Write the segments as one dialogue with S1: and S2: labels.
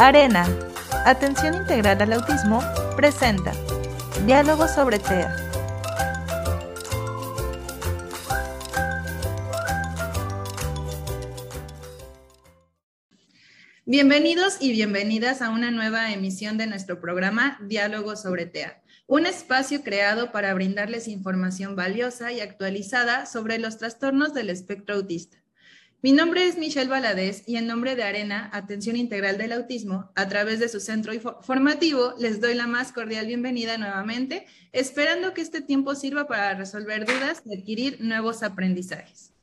S1: Arena, Atención Integral al Autismo, presenta Diálogo sobre TEA. Bienvenidos y bienvenidas a una nueva emisión de nuestro programa Diálogo sobre TEA, un espacio creado para brindarles información valiosa y actualizada sobre los trastornos del espectro autista. Mi nombre es Michelle Valadez y en nombre de Arena, Atención Integral del Autismo, a través de su centro formativo, les doy la más cordial bienvenida nuevamente, esperando que este tiempo sirva para resolver dudas y adquirir nuevos aprendizajes.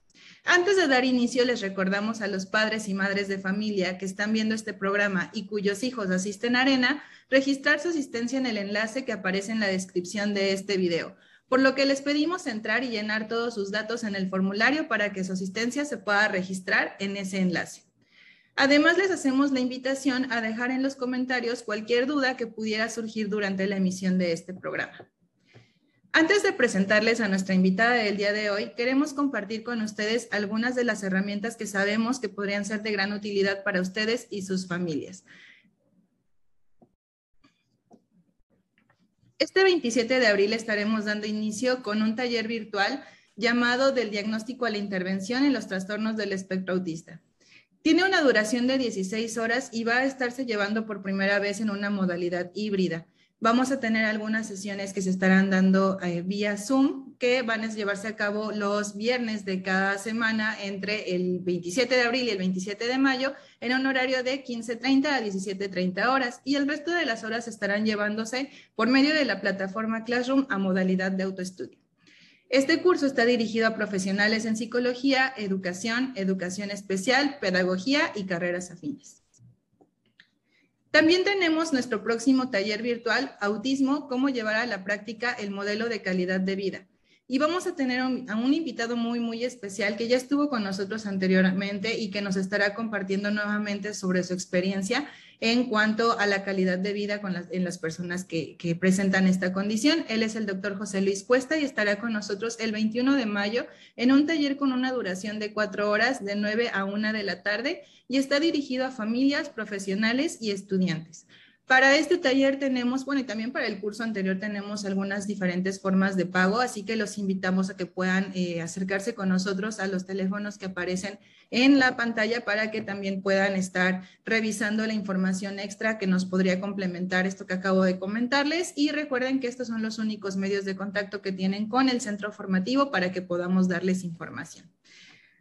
S1: Antes de dar inicio, les recordamos a los padres y madres de familia que están viendo este programa y cuyos hijos asisten a Arena, registrar su asistencia en el enlace que aparece en la descripción de este video por lo que les pedimos entrar y llenar todos sus datos en el formulario para que su asistencia se pueda registrar en ese enlace. Además, les hacemos la invitación a dejar en los comentarios cualquier duda que pudiera surgir durante la emisión de este programa. Antes de presentarles a nuestra invitada del día de hoy, queremos compartir con ustedes algunas de las herramientas que sabemos que podrían ser de gran utilidad para ustedes y sus familias. Este 27 de abril estaremos dando inicio con un taller virtual llamado Del diagnóstico a la intervención en los trastornos del espectro autista. Tiene una duración de 16 horas y va a estarse llevando por primera vez en una modalidad híbrida. Vamos a tener algunas sesiones que se estarán dando eh, vía Zoom, que van a llevarse a cabo los viernes de cada semana entre el 27 de abril y el 27 de mayo en un horario de 15.30 a 17.30 horas y el resto de las horas estarán llevándose por medio de la plataforma Classroom a modalidad de autoestudio. Este curso está dirigido a profesionales en psicología, educación, educación especial, pedagogía y carreras afines. También tenemos nuestro próximo taller virtual, Autismo, cómo llevar a la práctica el modelo de calidad de vida. Y vamos a tener a un invitado muy, muy especial que ya estuvo con nosotros anteriormente y que nos estará compartiendo nuevamente sobre su experiencia en cuanto a la calidad de vida en las personas que, que, presentan esta condición. Él es el doctor José Luis Cuesta y estará con nosotros el 21 de mayo en un taller con una duración de cuatro horas, de 9 a 1 de la tarde, y está dirigido a familias, profesionales y estudiantes. Para este taller tenemos, bueno, y también para el curso anterior tenemos algunas diferentes formas de pago, así que los invitamos a que puedan eh, acercarse con nosotros a los teléfonos que aparecen en la pantalla para que también puedan estar revisando la información extra que nos podría complementar esto que acabo de comentarles. Y recuerden que estos son los únicos medios de contacto que tienen con el centro formativo para que podamos darles información.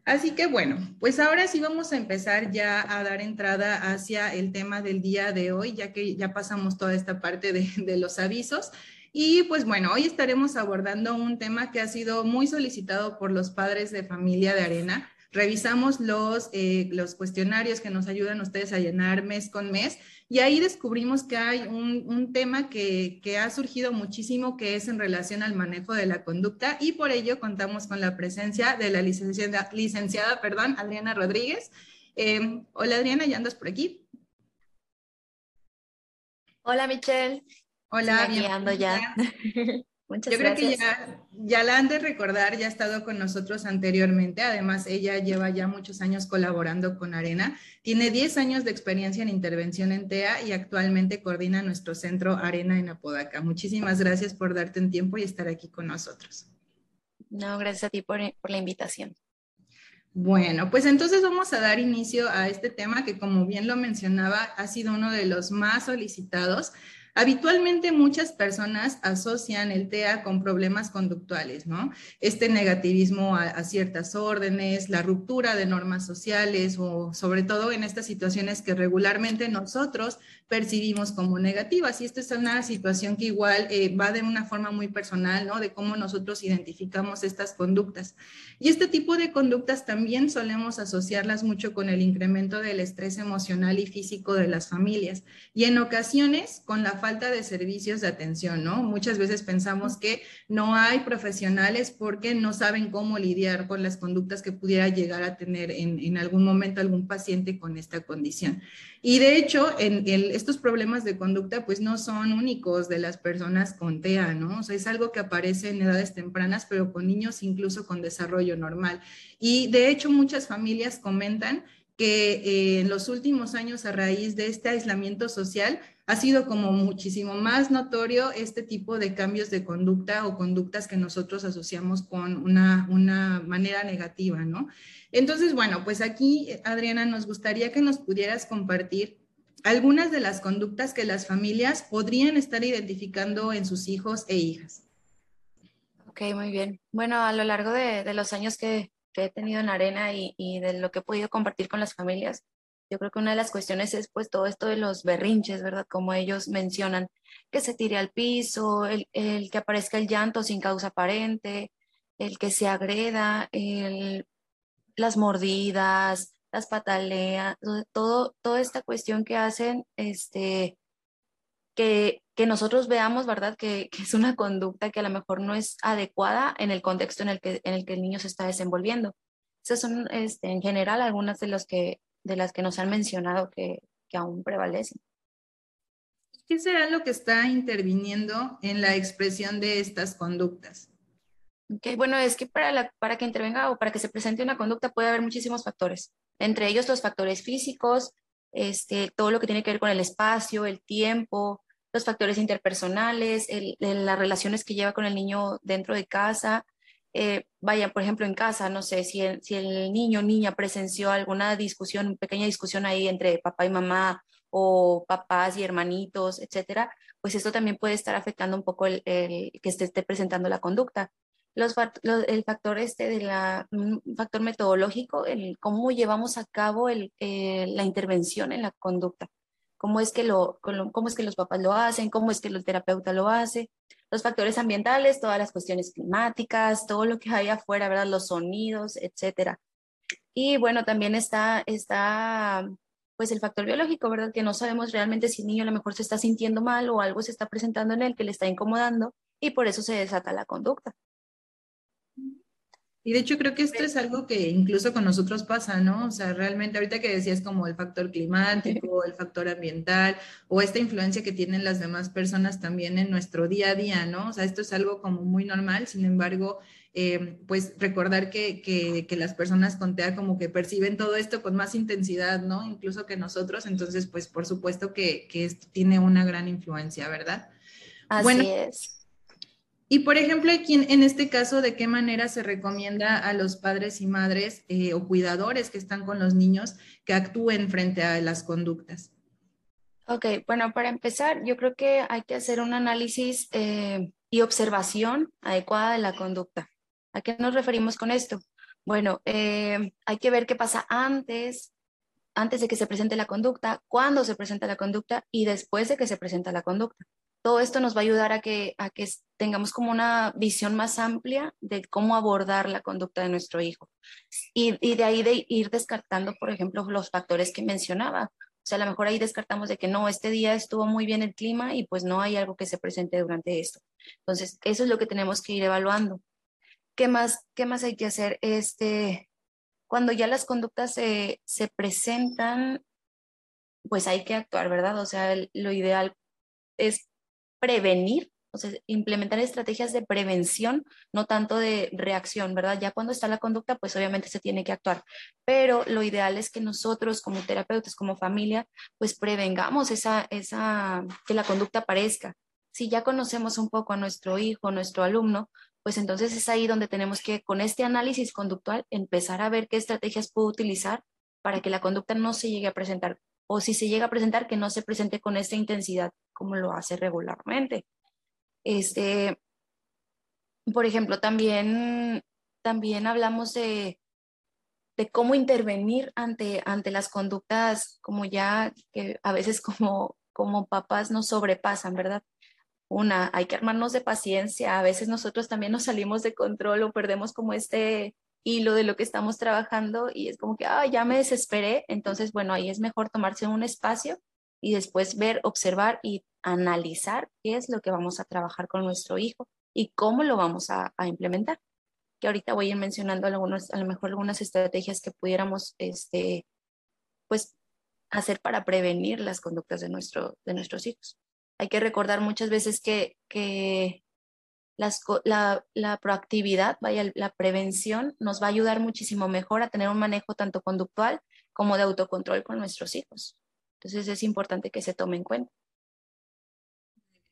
S1: Así que bueno, pues ahora sí vamos a empezar ya a dar entrada hacia el tema del día de hoy, ya que ya pasamos toda esta parte de, los avisos. Y pues bueno, hoy estaremos abordando un tema que ha sido muy solicitado por los padres de familia de Arena. Revisamos los, eh, los cuestionarios que nos ayudan ustedes a llenar mes con mes y ahí descubrimos que hay un, tema que, ha surgido muchísimo, que es en relación al manejo de la conducta, y por ello contamos con la presencia de la licenciada, licenciada perdón, Adriana Rodríguez. Eh, hola Adriana, ¿ya andas por aquí?
S2: Hola Michelle.
S1: Hola, sí, ya. Muchas Yo creo que ya, la han de recordar, ya ha estado con nosotros anteriormente. Además, ella lleva ya muchos años colaborando con Arena. Tiene 10 años de experiencia en intervención en TEA y actualmente coordina nuestro centro Arena en Apodaca. Muchísimas gracias por darte un tiempo y estar aquí con nosotros.
S2: No, gracias a ti por, por la invitación.
S1: Bueno, pues entonces vamos a dar inicio a este tema que, como bien lo mencionaba, ha sido uno de los más solicitados Habitualmente muchas personas asocian el TEA con problemas conductuales, ¿no? Este negativismo a, ciertas órdenes, la ruptura de normas sociales o sobre todo en estas situaciones que regularmente nosotros percibimos como negativas. Y esta es una situación que igual eh, va de una forma muy personal, ¿no? De cómo nosotros identificamos estas conductas. Y este tipo de conductas también solemos asociarlas mucho con el incremento del estrés emocional y físico de las familias. Y en ocasiones con la falta de servicios de atención, ¿no? Muchas veces pensamos que no hay profesionales porque no saben cómo lidiar con las conductas que pudiera llegar a tener en, algún momento algún paciente con esta condición. Y de hecho, en estos problemas de conducta pues no son únicos de las personas con TEA, ¿no? O sea, es algo que aparece en edades tempranas, pero con niños incluso con desarrollo normal. Y de hecho, muchas familias comentan que eh, en los últimos años a raíz de este aislamiento social ha sido como muchísimo más notorio este tipo de cambios de conducta o conductas que nosotros asociamos con una, una manera negativa, ¿no? Entonces, bueno, pues aquí, Adriana, nos gustaría que nos pudieras compartir algunas de las conductas que las familias podrían estar identificando en sus hijos e hijas.
S2: Ok, muy bien. Bueno, a lo largo de, de los años que, que he tenido en Arena y, y, de lo que he podido compartir con las familias, yo creo que una de las cuestiones es pues todo esto de los berrinches, ¿verdad? Como ellos mencionan, que se tire al piso, el, el que aparezca el llanto sin causa aparente, el que se agreda, el, las mordidas, las pataleas, todo, toda esta cuestión que hacen, este, que, que nosotros veamos, ¿verdad? Que, que, es una conducta que a lo mejor no es adecuada en el contexto en el que, en el, que el niño se está desenvolviendo. Esas son, este, en general, algunas de, los que, de las que nos han mencionado que, que aún prevalecen.
S1: ¿Qué será lo que está interviniendo en la expresión de estas conductas?
S2: Okay, bueno, es que para, la, para que intervenga o para que se presente una conducta puede haber muchísimos factores, entre ellos los factores físicos, este, todo lo que tiene que ver con el espacio, el tiempo, los factores interpersonales, las relaciones que lleva con el niño dentro de casa. Eh, vaya, por ejemplo, en casa, no sé, si el, niño o niña presenció alguna discusión, pequeña discusión ahí entre papá y mamá o papás y hermanitos, etcétera, pues esto también puede estar afectando un poco el, que esté, esté presentando la conducta los, los, el factor este de la, factor metodológico, el cómo llevamos a cabo eh, la intervención en la conducta, cómo es, que lo, cómo es que los papás lo hacen, cómo es que el terapeuta lo hace, los factores ambientales, todas las cuestiones climáticas, todo lo que hay afuera, ¿verdad? Los sonidos, etcétera. Y bueno, también está, está pues el factor biológico, ¿verdad? Que no sabemos realmente si el niño a lo mejor se está sintiendo mal o algo se está presentando en él que le está incomodando y por eso se desata la conducta.
S1: Y de hecho creo que esto es algo que incluso con nosotros pasa, ¿no? O sea, realmente ahorita que decías como el factor climático, el factor ambiental o esta influencia que tienen las demás personas también en nuestro día a día, ¿no? O sea, esto es algo como muy normal, sin embargo, eh, pues recordar que, que, que, las personas con TEA como que perciben todo esto con más intensidad, ¿no? Incluso que nosotros, entonces, pues por supuesto que, que esto tiene una gran influencia, ¿verdad?
S2: Así bueno, es.
S1: Y por ejemplo, aquí en, este caso, ¿de qué manera se recomienda a los padres y madres eh, o cuidadores que están con los niños que actúen frente a las conductas?
S2: Ok, bueno, para empezar, yo creo que hay que hacer un análisis eh, y observación adecuada de la conducta. ¿A qué nos referimos con esto? Bueno, eh, hay que ver qué pasa antes, antes de que se presente la conducta, cuándo se presenta la conducta y después de que se presenta la conducta todo esto nos va a ayudar a que, a que tengamos como una visión más amplia de cómo abordar la conducta de nuestro hijo. Y, de ahí de ir descartando, por ejemplo, los factores que mencionaba. O sea, a lo mejor ahí descartamos de que no, este día estuvo muy bien el clima y pues no hay algo que se presente durante esto. Entonces, eso es lo que tenemos que ir evaluando. ¿Qué más, qué más hay que hacer? Este, cuando ya las conductas se, se presentan, pues hay que actuar, ¿verdad? O sea, lo ideal es prevenir, o sea, implementar estrategias de prevención, no tanto de reacción, ¿verdad? Ya cuando está la conducta, pues obviamente se tiene que actuar, pero lo ideal es que nosotros como terapeutas, como familia, pues prevengamos esa, esa, que la conducta aparezca. Si ya conocemos un poco a nuestro hijo, nuestro alumno, pues entonces es ahí donde tenemos que, con este análisis conductual, empezar a ver qué estrategias puedo utilizar para que la conducta no se llegue a presentar o si se llega a presentar, que no se presente con esta intensidad como lo hace regularmente. Este, por ejemplo, también, también hablamos de, de cómo intervenir ante, ante las conductas como ya que a veces como, como papás nos sobrepasan, ¿verdad? Una, hay que armarnos de paciencia, a veces nosotros también nos salimos de control o perdemos como este, hilo de lo que estamos trabajando y es como que, ah, ya me desesperé, entonces, bueno, ahí es mejor tomarse un espacio y después ver, observar y analizar qué es lo que vamos a trabajar con nuestro hijo y cómo lo vamos a, a implementar. Que ahorita voy a ir mencionando algunos, a lo mejor algunas estrategias que pudiéramos, este, pues, hacer para prevenir las conductas de, nuestro, de nuestros hijos. Hay que recordar muchas veces que, que las, la, la, proactividad, vaya, la prevención nos va a ayudar muchísimo mejor a tener un manejo tanto conductual como de autocontrol con nuestros hijos. Entonces es importante que se tome en cuenta.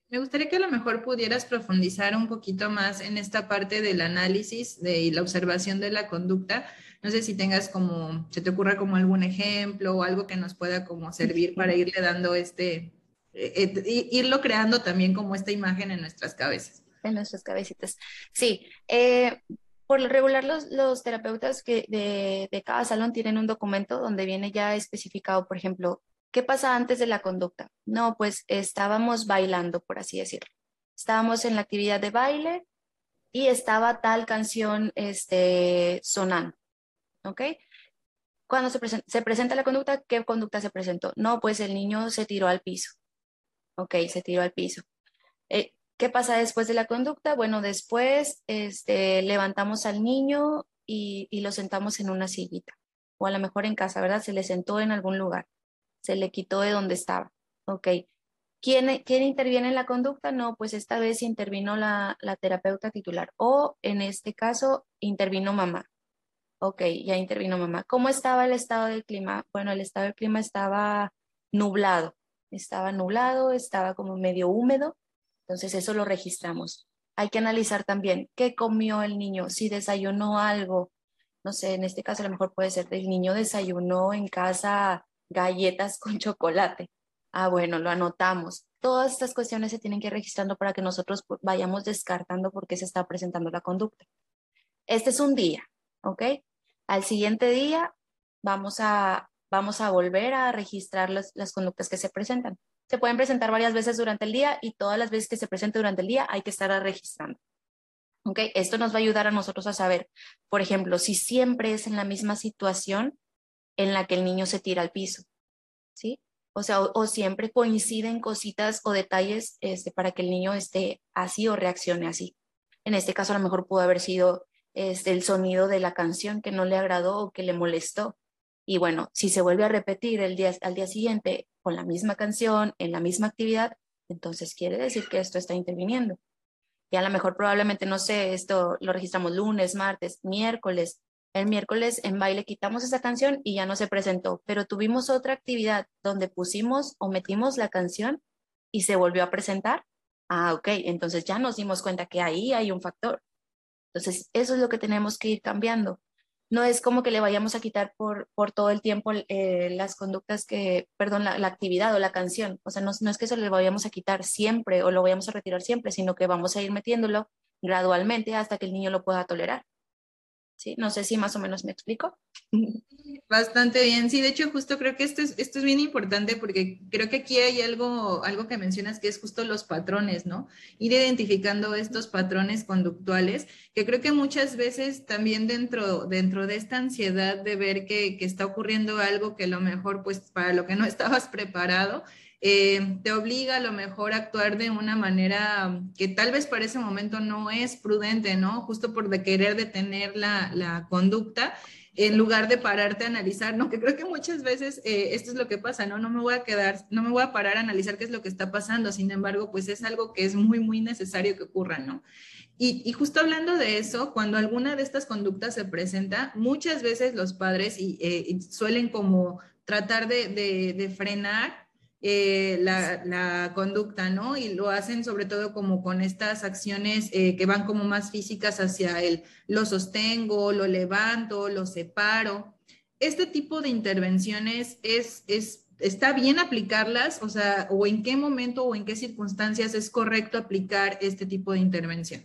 S1: Me gustaría que a lo mejor pudieras profundizar un poquito más en esta parte del análisis de, y la observación de la conducta. No sé si tengas como, se te ocurra como algún ejemplo o algo que nos pueda como servir para irle dando este, eh, eh, irlo creando también como esta imagen en nuestras cabezas.
S2: En nuestras cabecitas. Sí, eh, por lo regular los, los terapeutas que de, de, cada salón tienen un documento donde viene ya especificado, por ejemplo, ¿Qué pasa antes de la conducta? No, pues estábamos bailando, por así decirlo. Estábamos en la actividad de baile y estaba tal canción este, sonando. ¿Ok? Cuando se, se presenta la conducta, ¿qué conducta se presentó? No, pues el niño se tiró al piso. Ok, se tiró al piso. Eh, ¿Qué pasa después de la conducta? Bueno, después este, levantamos al niño y, lo sentamos en una sillita, o a lo mejor en casa, ¿verdad? Se le sentó en algún lugar se le quitó de donde estaba. Ok. ¿Quién, ¿Quién interviene en la conducta? No, pues esta vez intervino la, la terapeuta titular o en este caso intervino mamá. Ok, ya intervino mamá. ¿Cómo estaba el estado del clima? Bueno, el estado del clima estaba nublado, estaba nublado, estaba como medio húmedo, entonces eso lo registramos. Hay que analizar también qué comió el niño, si desayunó algo, no sé, en este caso a lo mejor puede ser el niño desayunó en casa galletas con chocolate. Ah, bueno, lo anotamos. Todas estas cuestiones se tienen que ir registrando para que nosotros vayamos descartando por qué se está presentando la conducta. Este es un día, ¿ok? Al siguiente día vamos a, vamos a volver a registrar las, las conductas que se presentan. Se pueden presentar varias veces durante el día y todas las veces que se presente durante el día hay que estar registrando. ¿Ok? Esto nos va a ayudar a nosotros a saber, por ejemplo, si siempre es en la misma situación, en la que el niño se tira al piso, ¿sí? O sea, o, siempre coinciden cositas o detalles este, para que el niño esté así o reaccione así. En este caso, a lo mejor pudo haber sido este, el sonido de la canción que no le agradó o que le molestó. Y bueno, si se vuelve a repetir el día, al día siguiente con la misma canción, en la misma actividad, entonces quiere decir que esto está interviniendo. Y a lo mejor probablemente, no sé, esto lo registramos lunes, martes, miércoles, el miércoles en baile quitamos esa canción y ya no se presentó, pero tuvimos otra actividad donde pusimos o metimos la canción y se volvió a presentar. Ah, ok, entonces ya nos dimos cuenta que ahí hay un factor. Entonces, eso es lo que tenemos que ir cambiando. No es como que le vayamos a quitar por, por todo el tiempo eh, las conductas que, perdón, la, actividad o la canción. O sea, no, no es que eso le vayamos a quitar siempre o lo vayamos a retirar siempre, sino que vamos a ir metiéndolo gradualmente hasta que el niño lo pueda tolerar. No sé si más o menos me explico.
S1: Bastante bien, sí, de hecho justo creo que esto es, esto es bien importante porque creo que aquí hay algo, algo que mencionas que es justo los patrones, ¿no? Ir identificando estos patrones conductuales, que creo que muchas veces también dentro, dentro de esta ansiedad de ver que, que está ocurriendo algo que a lo mejor pues para lo que no estabas preparado, eh, te obliga a lo mejor a actuar de una manera que tal vez para ese momento no es prudente, ¿no? Justo por de querer detener la, la conducta en lugar de pararte a analizar, ¿no? Que creo que muchas veces eh, esto es lo que pasa, ¿no? No me voy a quedar, no me voy a parar a analizar qué es lo que está pasando, sin embargo, pues es algo que es muy, muy necesario que ocurra, ¿no? Y, y justo hablando de eso, cuando alguna de estas conductas se presenta, muchas veces los padres y, eh, suelen como tratar de, de, de frenar eh, la, conducta, ¿no? Y lo hacen sobre todo como con estas acciones eh, que van como más físicas hacia el lo sostengo, lo levanto, lo separo. Este tipo de intervenciones es, es, está bien aplicarlas, o sea, o en qué momento o en qué circunstancias es correcto aplicar este tipo de intervención.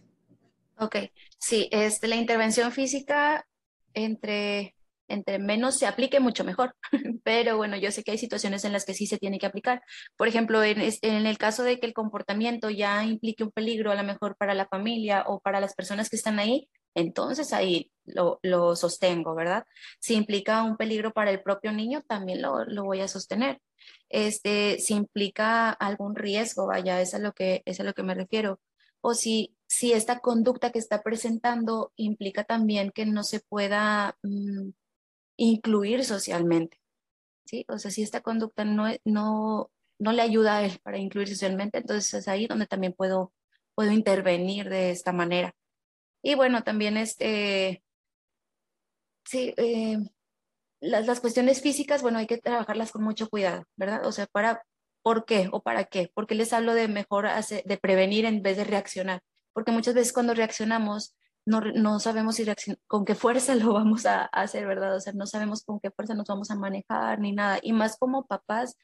S2: Ok, sí, este, la intervención física entre entre menos se aplique, mucho mejor. Pero bueno, yo sé que hay situaciones en las que sí se tiene que aplicar. Por ejemplo, en, el caso de que el comportamiento ya implique un peligro a lo mejor para la familia o para las personas que están ahí, entonces ahí lo, sostengo, ¿verdad? Si implica un peligro para el propio niño, también lo, voy a sostener. Este, si implica algún riesgo, vaya, es a lo que, es a lo que me refiero. O si, si esta conducta que está presentando implica también que no se pueda... Mm, incluir socialmente. ¿Sí? O sea, si esta conducta no, no, no le ayuda a él para incluir socialmente, entonces es ahí donde también puedo, puedo intervenir de esta manera. Y bueno, también este, sí, eh, las, las, cuestiones físicas, bueno, hay que trabajarlas con mucho cuidado, ¿verdad? O sea, para, ¿por qué o para qué? Porque les hablo de mejor, de prevenir en vez de reaccionar. Porque muchas veces cuando reaccionamos, no, no sabemos si con qué fuerza lo vamos a, a, hacer, ¿verdad? O sea, no sabemos con qué fuerza nos vamos a manejar ni nada. Y más como papás,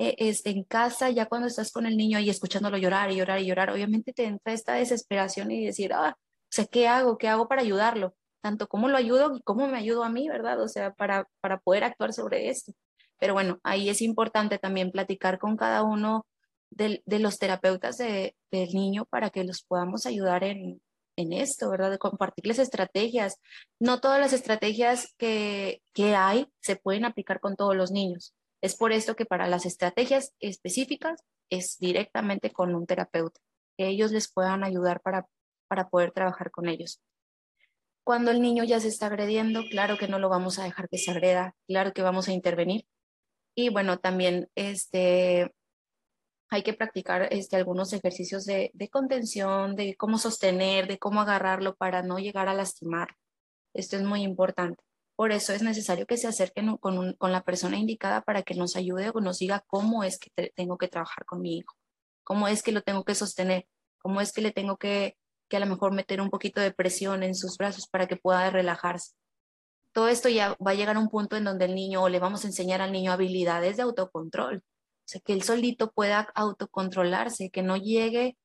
S2: eh, este, en casa, ya cuando estás con el niño y escuchándolo llorar y llorar y llorar, obviamente te entra esta desesperación y decir, ah, o sea, ¿qué hago? ¿Qué hago para ayudarlo? Tanto cómo lo ayudo y cómo me ayudo a mí, ¿verdad? O sea, para, para poder actuar sobre esto. Pero bueno, ahí es importante también platicar con cada uno de, de los terapeutas de, del niño para que los podamos ayudar en, en esto, ¿verdad? De compartirles estrategias. No todas las estrategias que, que hay se pueden aplicar con todos los niños. Es por esto que para las estrategias específicas es directamente con un terapeuta, que ellos les puedan ayudar para para poder trabajar con ellos. Cuando el niño ya se está agrediendo, claro que no lo vamos a dejar que se agreda, claro que vamos a intervenir. Y bueno, también este, hay que practicar este, algunos ejercicios de, contención, de cómo sostener, de cómo agarrarlo para no llegar a lastimar. Esto es muy importante. Por eso es necesario que se acerquen con, la persona indicada para que nos ayude o nos diga cómo es que tengo que trabajar con mi hijo, cómo es que lo tengo que sostener, cómo es que le tengo que que a lo mejor meter un poquito de presión en sus brazos para que pueda relajarse. Todo esto ya va a llegar a un punto en donde el niño o le vamos a enseñar al niño habilidades de autocontrol, o sea, que él solito pueda autocontrolarse, que no llegue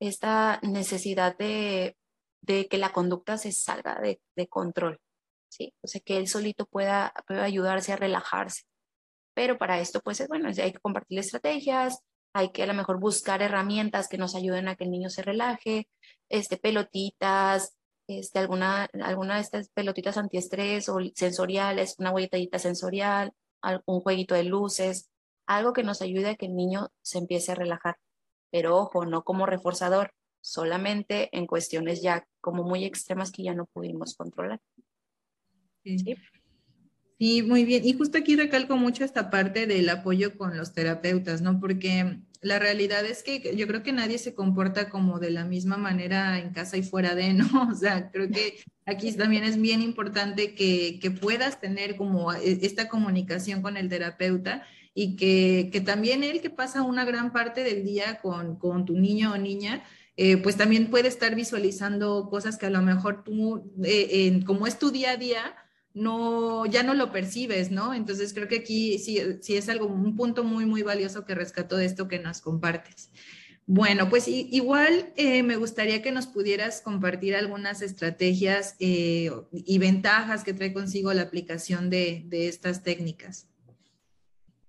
S2: esta necesidad de, que la conducta se salga de, control, ¿sí? O sea, que él solito pueda, ayudarse a relajarse. Pero para esto, pues, bueno, hay que compartir estrategias, hay que a lo mejor buscar herramientas que nos ayuden a que el niño se relaje, este, pelotitas, este, alguna, alguna de estas pelotitas antiestrés o sensoriales, una huelletadita sensorial, un jueguito de luces, algo que nos ayude a que el niño se empiece a relajar. Pero ojo, no como reforzador, solamente en cuestiones ya como muy extremas que ya no pudimos controlar.
S1: ¿Sí? Sí, muy bien. Y justo aquí recalco mucho esta parte del apoyo con los terapeutas, ¿no? Porque la realidad es que yo creo que nadie se comporta como de la misma manera en casa y fuera de, ¿no? O sea, creo que aquí también es bien importante que, que puedas tener como e, esta comunicación con el terapeuta y que, que, también él que pasa una gran parte del día con, con tu niño o niña, eh, pues también puede estar visualizando cosas que a lo mejor tú, eh, como es tu día a día, no, ya no lo percibes, ¿no? Entonces creo que aquí sí, sí es algo, un punto muy, muy valioso que rescató de esto que nos compartes. Bueno, pues igual eh, me gustaría que nos pudieras compartir algunas estrategias y ventajas que trae consigo la aplicación de, de, estas técnicas.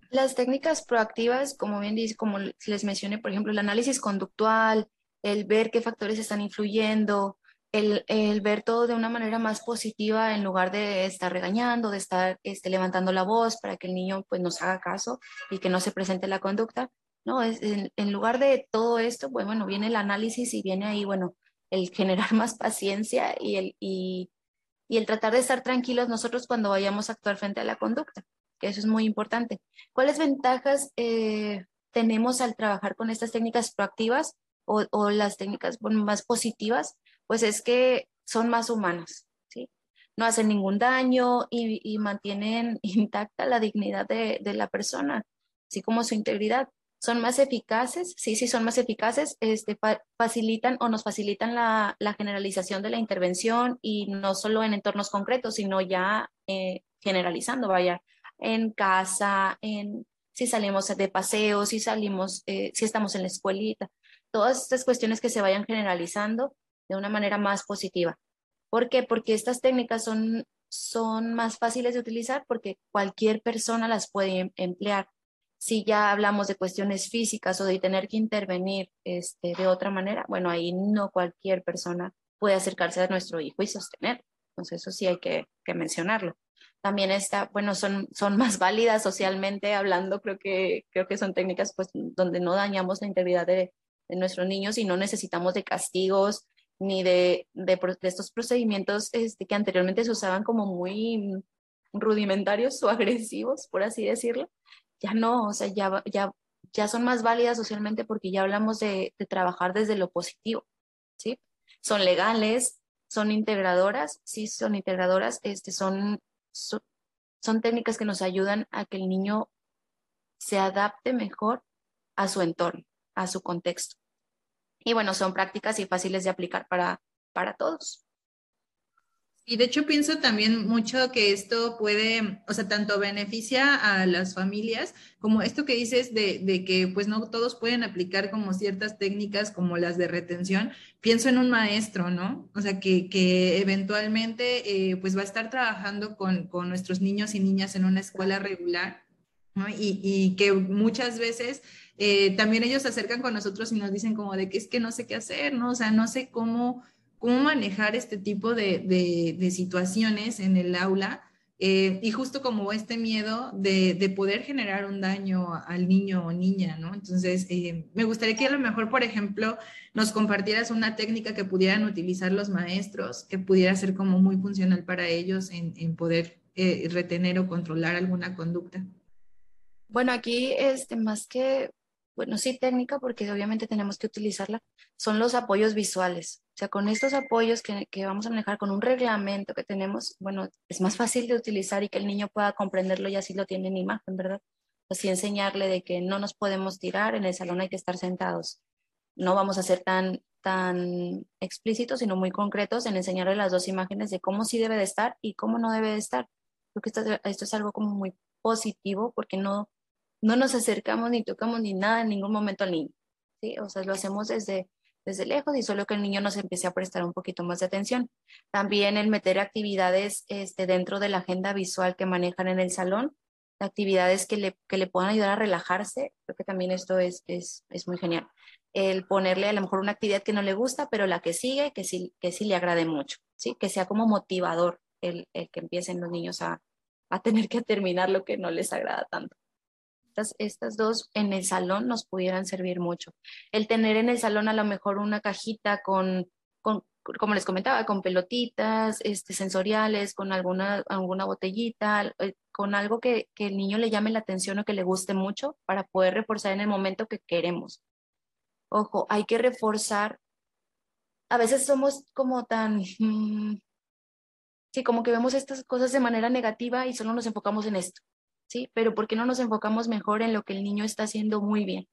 S2: Las técnicas proactivas, como bien dice, como les mencioné, por ejemplo, el análisis conductual, el ver qué factores están influyendo, el, ver todo de una manera más positiva en lugar de estar regañando, de estar este, levantando la voz para que el niño pues nos haga caso y que no se presente la conducta. No, es, en, lugar de todo esto, pues bueno, viene el análisis y viene ahí, bueno, el generar más paciencia y el, y, el tratar de estar tranquilos nosotros cuando vayamos a actuar frente a la conducta, eso es muy importante. ¿Cuáles ventajas eh, tenemos al trabajar con estas técnicas proactivas o, las técnicas más positivas? pues es que son más humanos, ¿sí? No hacen ningún daño y, mantienen intacta la dignidad de, la persona, así como su integridad. Son más eficaces, sí, sí, son más eficaces, este, facilitan o nos facilitan la, generalización de la intervención y no solo en entornos concretos, sino ya eh, generalizando, vaya, en casa, en si salimos de paseo, si salimos, eh, si estamos en la escuelita, todas estas cuestiones que se vayan generalizando de una manera más positiva. ¿Por qué? Porque estas técnicas son, son más fáciles de utilizar porque cualquier persona las puede em, emplear. Si ya hablamos de cuestiones físicas o de tener que intervenir este, de otra manera, bueno, ahí no cualquier persona puede acercarse a nuestro hijo y sostener. Entonces, eso sí hay que, mencionarlo. También está, bueno, son, son más válidas socialmente hablando, creo que, creo que son técnicas pues, donde no dañamos la integridad de, de nuestros niños y no necesitamos de castigos ni de, de, estos procedimientos este, que anteriormente se usaban como muy rudimentarios o agresivos, por así decirlo, ya no, o sea, ya, ya, ya son más válidas socialmente porque ya hablamos de, de trabajar desde lo positivo, ¿sí? Son legales, son integradoras, sí, son integradoras, este, son, son técnicas que nos ayudan a que el niño se adapte mejor a su entorno, a su contexto. Y bueno, son prácticas y fáciles de aplicar para, para todos.
S1: Y de hecho pienso también mucho que esto puede, o sea, tanto beneficia a las familias como esto que dices de, que pues no todos pueden aplicar como ciertas técnicas como las de retención. Pienso en un maestro, ¿no? O sea, que, que eventualmente eh, pues va a estar trabajando con, con, nuestros niños y niñas en una escuela regular. Y, y que muchas veces eh, también ellos se acercan con nosotros y nos dicen como de que es que no sé qué hacer, ¿no? O sea, no sé cómo cómo manejar este tipo de, situaciones en el aula eh, y justo como este miedo de, poder generar un daño al niño o niña, ¿no? Entonces, eh, me gustaría que a lo mejor, por ejemplo, nos compartieras una técnica que pudieran utilizar los maestros, que pudiera ser como muy funcional para ellos en, poder eh, retener o controlar alguna conducta.
S2: Bueno, aquí, este, más que bueno, sí técnica, porque obviamente tenemos que utilizarla, son los apoyos visuales. O sea, con estos apoyos que, que, vamos a manejar con un reglamento que tenemos, bueno, es más fácil de utilizar y que el niño pueda comprenderlo y así lo tiene en imagen, ¿verdad? Así enseñarle de que no nos podemos tirar, en el salón hay que estar sentados. No vamos a ser tan, tan explícitos, sino muy concretos en enseñarle las dos imágenes de cómo sí debe de estar y cómo no debe de estar. Creo que esto, esto es algo como muy positivo porque no, no nos acercamos ni tocamos ni nada en ningún momento al niño. ¿sí? O sea, lo hacemos desde, desde lejos y solo que el niño nos empiece a prestar un poquito más de atención. También el meter actividades este, dentro de la agenda visual que manejan en el salón, actividades que le, que le puedan ayudar a relajarse, creo que también esto es, es, es, muy genial. El ponerle a lo mejor una actividad que no le gusta, pero la que sigue, que sí, que sí le agrade mucho, ¿sí? que sea como motivador el, el que empiecen los niños a, a tener que terminar lo que no les agrada tanto estas, dos en el salón nos pudieran servir mucho. El tener en el salón a lo mejor una cajita con, como les comentaba, con pelotitas este, sensoriales, con alguna, alguna botellita, eh, con algo que, que el niño le llame la atención o que le guste mucho para poder reforzar en el momento que queremos. Ojo, hay que reforzar. A veces somos como tan, mm, sí, como que vemos estas cosas de manera negativa y solo nos enfocamos en esto. ¿Sí? Pero ¿por qué no nos enfocamos mejor en lo que el niño está haciendo muy bien?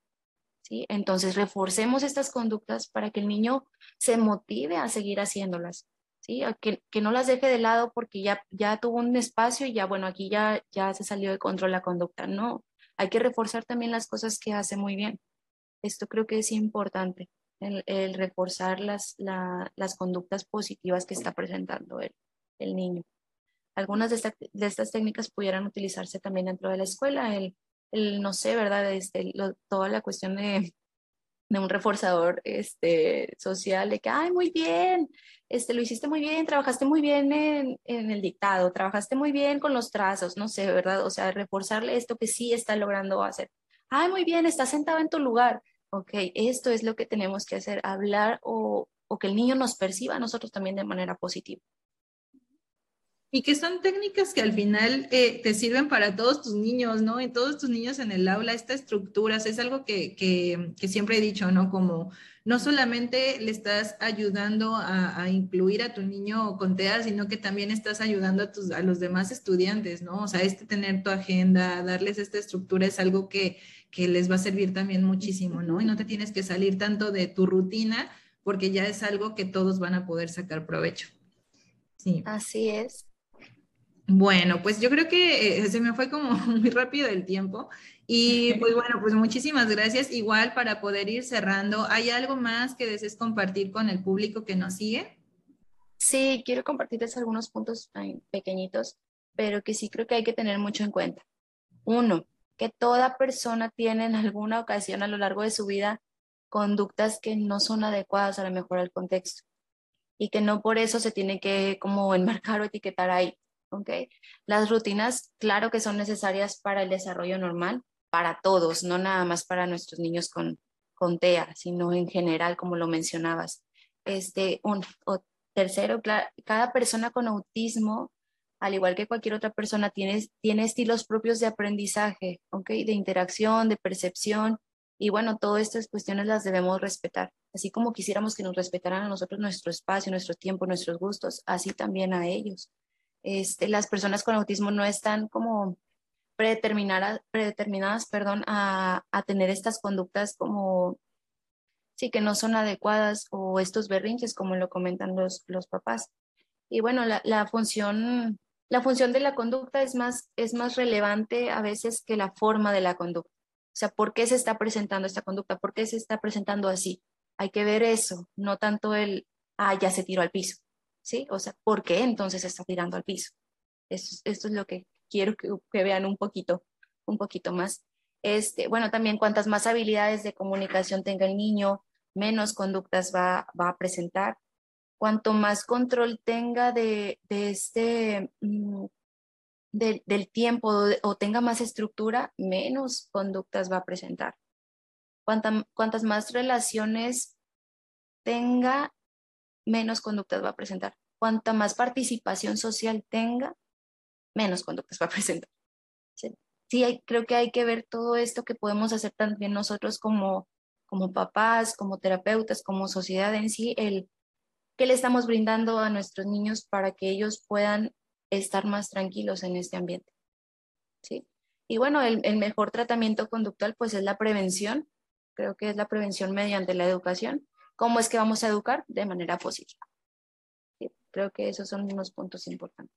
S2: ¿sí? Entonces, reforcemos estas conductas para que el niño se motive a seguir haciéndolas, ¿sí? que, que, no las deje de lado porque ya, ya tuvo un espacio y ya, bueno, aquí ya, ya se salió de control la conducta. No, hay que reforzar también las cosas que hace muy bien. Esto creo que es importante, el, reforzar las, las conductas positivas que está presentando el niño. Algunas de, estas técnicas pudieran utilizarse también dentro de la escuela, el, no sé, ¿verdad? Este, toda la cuestión de, un reforzador este, social, de que, ay, muy bien, este, lo hiciste muy bien, trabajaste muy bien en, en, el dictado, trabajaste muy bien con los trazos, no sé, ¿verdad? O sea, reforzarle esto que sí está logrando hacer. Ay, muy bien, estás sentado en tu lugar. Ok, esto es lo que tenemos que hacer, hablar o, o que el niño nos perciba a nosotros también de manera positiva
S1: y que son técnicas que al final eh, te sirven para todos tus niños, ¿no? Y todos tus niños en el aula, esta estructura, es algo que, que, siempre he dicho, ¿no? Como no solamente le estás ayudando a, a, incluir a tu niño con TEA, sino que también estás ayudando a, tus, a los demás estudiantes, ¿no? O sea, este tener tu agenda, darles esta estructura es algo que, que les va a servir también muchísimo, ¿no? Y no te tienes que salir tanto de tu rutina porque ya es algo que todos van a poder sacar provecho.
S2: Sí. Así es.
S1: Bueno, pues yo creo que eh, se me fue como muy rápido el tiempo. Y pues bueno, pues muchísimas gracias. Igual para poder ir cerrando, ¿hay algo más que desees compartir con el público que nos sigue?
S2: Sí, quiero compartirles algunos puntos pequeñitos, pero que sí creo que hay que tener mucho en cuenta. Uno, que toda persona tiene en alguna ocasión a lo largo de su vida conductas que no son adecuadas a lo mejor al contexto y que no por eso se tiene que como enmarcar o etiquetar ahí. ¿Okay? Las rutinas, claro que son necesarias para el desarrollo normal, para todos, no nada más para nuestros niños con, con TEA, sino en general, como lo mencionabas. Este, un, tercero, cada persona con autismo, al igual que cualquier otra persona, tiene, tiene estilos propios de aprendizaje, ¿okay? de interacción, de percepción, y bueno, todas estas cuestiones las debemos respetar. Así como quisiéramos que nos respetaran a nosotros nuestro espacio, nuestro tiempo, nuestros gustos, así también a ellos. Este, las personas con autismo no están como predeterminadas, predeterminadas perdón, a, tener estas conductas como, sí, que no son adecuadas o estos berrinches, como lo comentan los, los papás. Y bueno, la, la función la función de la conducta es más, es más relevante a veces que la forma de la conducta. O sea, ¿por qué se está presentando esta conducta? ¿Por qué se está presentando así? Hay que ver eso, no tanto el, ah, ya se tiró al piso. ¿Sí? O sea, ¿por qué entonces está tirando al piso? Esto, esto es lo que quiero que, que, vean un poquito, un poquito más. Este, bueno, también cuantas más habilidades de comunicación tenga el niño, menos conductas va, va a presentar cuanto más control tenga de, este, mm, del tiempo o tenga más estructura, menos conductas va a presentar. cuantas más relaciones tenga, menos conductas va a presentar. Cuanta más participación social tenga, menos conductas va a presentar. Sí, creo que hay que ver todo esto que podemos hacer también nosotros como, como papás, como terapeutas, como sociedad en sí, el ¿Qué le estamos brindando a nuestros niños para que ellos puedan estar más tranquilos en este ambiente? ¿Sí? Y bueno, el, mejor tratamiento conductual pues es la prevención. Creo que es la prevención mediante la educación. ¿Cómo es que vamos a educar? De manera positiva. Creo que esos son unos puntos importantes.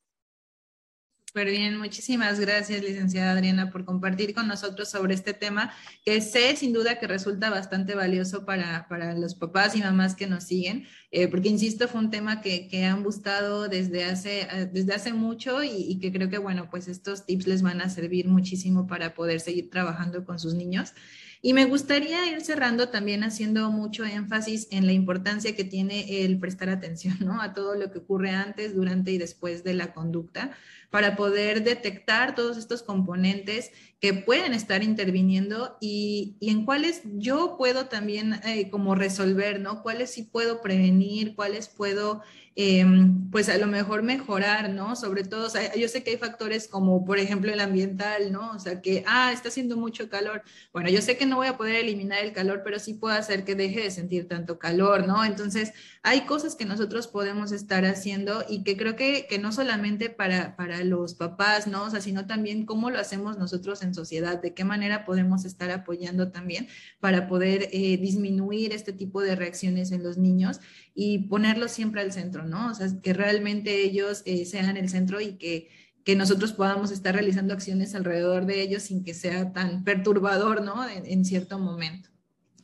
S1: Súper bien, muchísimas gracias, licenciada Adriana, por compartir con nosotros sobre este tema, que sé sin duda que resulta bastante valioso para, para los papás y mamás que nos siguen, eh, porque insisto, fue un tema que, que, han buscado desde hace, eh, desde hace mucho y, y, que creo que, bueno, pues estos tips les van a servir muchísimo para poder seguir trabajando con sus niños. Y me gustaría ir cerrando también haciendo mucho énfasis en la importancia que tiene el prestar atención ¿no? a todo lo que ocurre antes, durante y después de la conducta para poder detectar todos estos componentes que pueden estar interviniendo y, y en cuáles yo puedo también eh, como resolver, ¿no? Cuáles sí puedo prevenir, cuáles puedo Em, pues a lo mejor mejorar, ¿no? Sobre todo, yo sé que hay factores como, por ejemplo, el ambiental, ¿no? O sea, que, ah, está haciendo mucho calor. Bueno, yo sé que no voy a poder eliminar el calor, pero sí puedo hacer que deje de sentir tanto calor, ¿no? Entonces, hay cosas que nosotros podemos estar haciendo y que creo que, que no solamente para, para los papás, ¿no? O sea, sino también cómo lo hacemos nosotros en sociedad, de qué manera podemos estar apoyando también para poder eh, disminuir este tipo de reacciones en los niños y ponerlos siempre al centro, ¿no? O sea, que realmente ellos eh, sean el centro y que, que, nosotros podamos estar realizando acciones alrededor de ellos sin que sea tan perturbador, ¿no? En, cierto momento.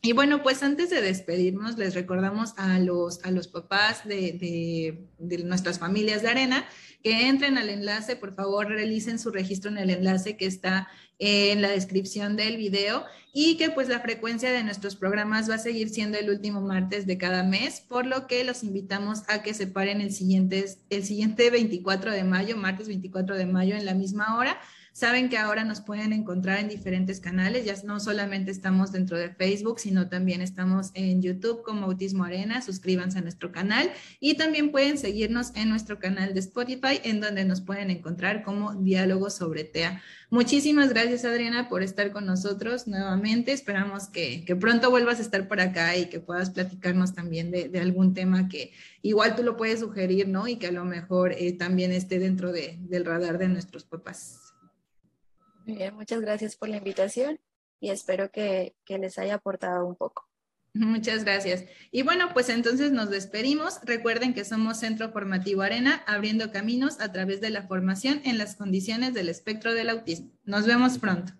S1: Y bueno, pues antes de despedirnos, les recordamos a los, a los papás de, de, de nuestras familias de arena que entren al enlace, por favor, realicen su registro en el enlace que está en la descripción del video y que pues la frecuencia de nuestros programas va a seguir siendo el último martes de cada mes, por lo que los invitamos a que se paren el siguiente, el siguiente 24 de mayo, martes 24 de mayo en la misma hora Saben que ahora nos pueden encontrar en diferentes canales, ya no solamente estamos dentro de Facebook, sino también estamos en YouTube como Autismo Arena, suscríbanse a nuestro canal y también pueden seguirnos en nuestro canal de Spotify, en donde nos pueden encontrar como Diálogo sobre TEA. Muchísimas gracias, Adriana, por estar con nosotros nuevamente. Esperamos que, que pronto vuelvas a estar por acá y que puedas platicarnos también de, de, algún tema que igual tú lo puedes sugerir, ¿no? Y que a lo mejor eh, también esté dentro de, del radar de nuestros papás.
S2: Bien, muchas gracias por la invitación y espero que, que les haya aportado un poco.
S1: Muchas gracias. Y bueno, pues entonces nos despedimos. Recuerden que somos Centro Formativo Arena, abriendo caminos a través de la formación en las condiciones del espectro del autismo. Nos vemos pronto.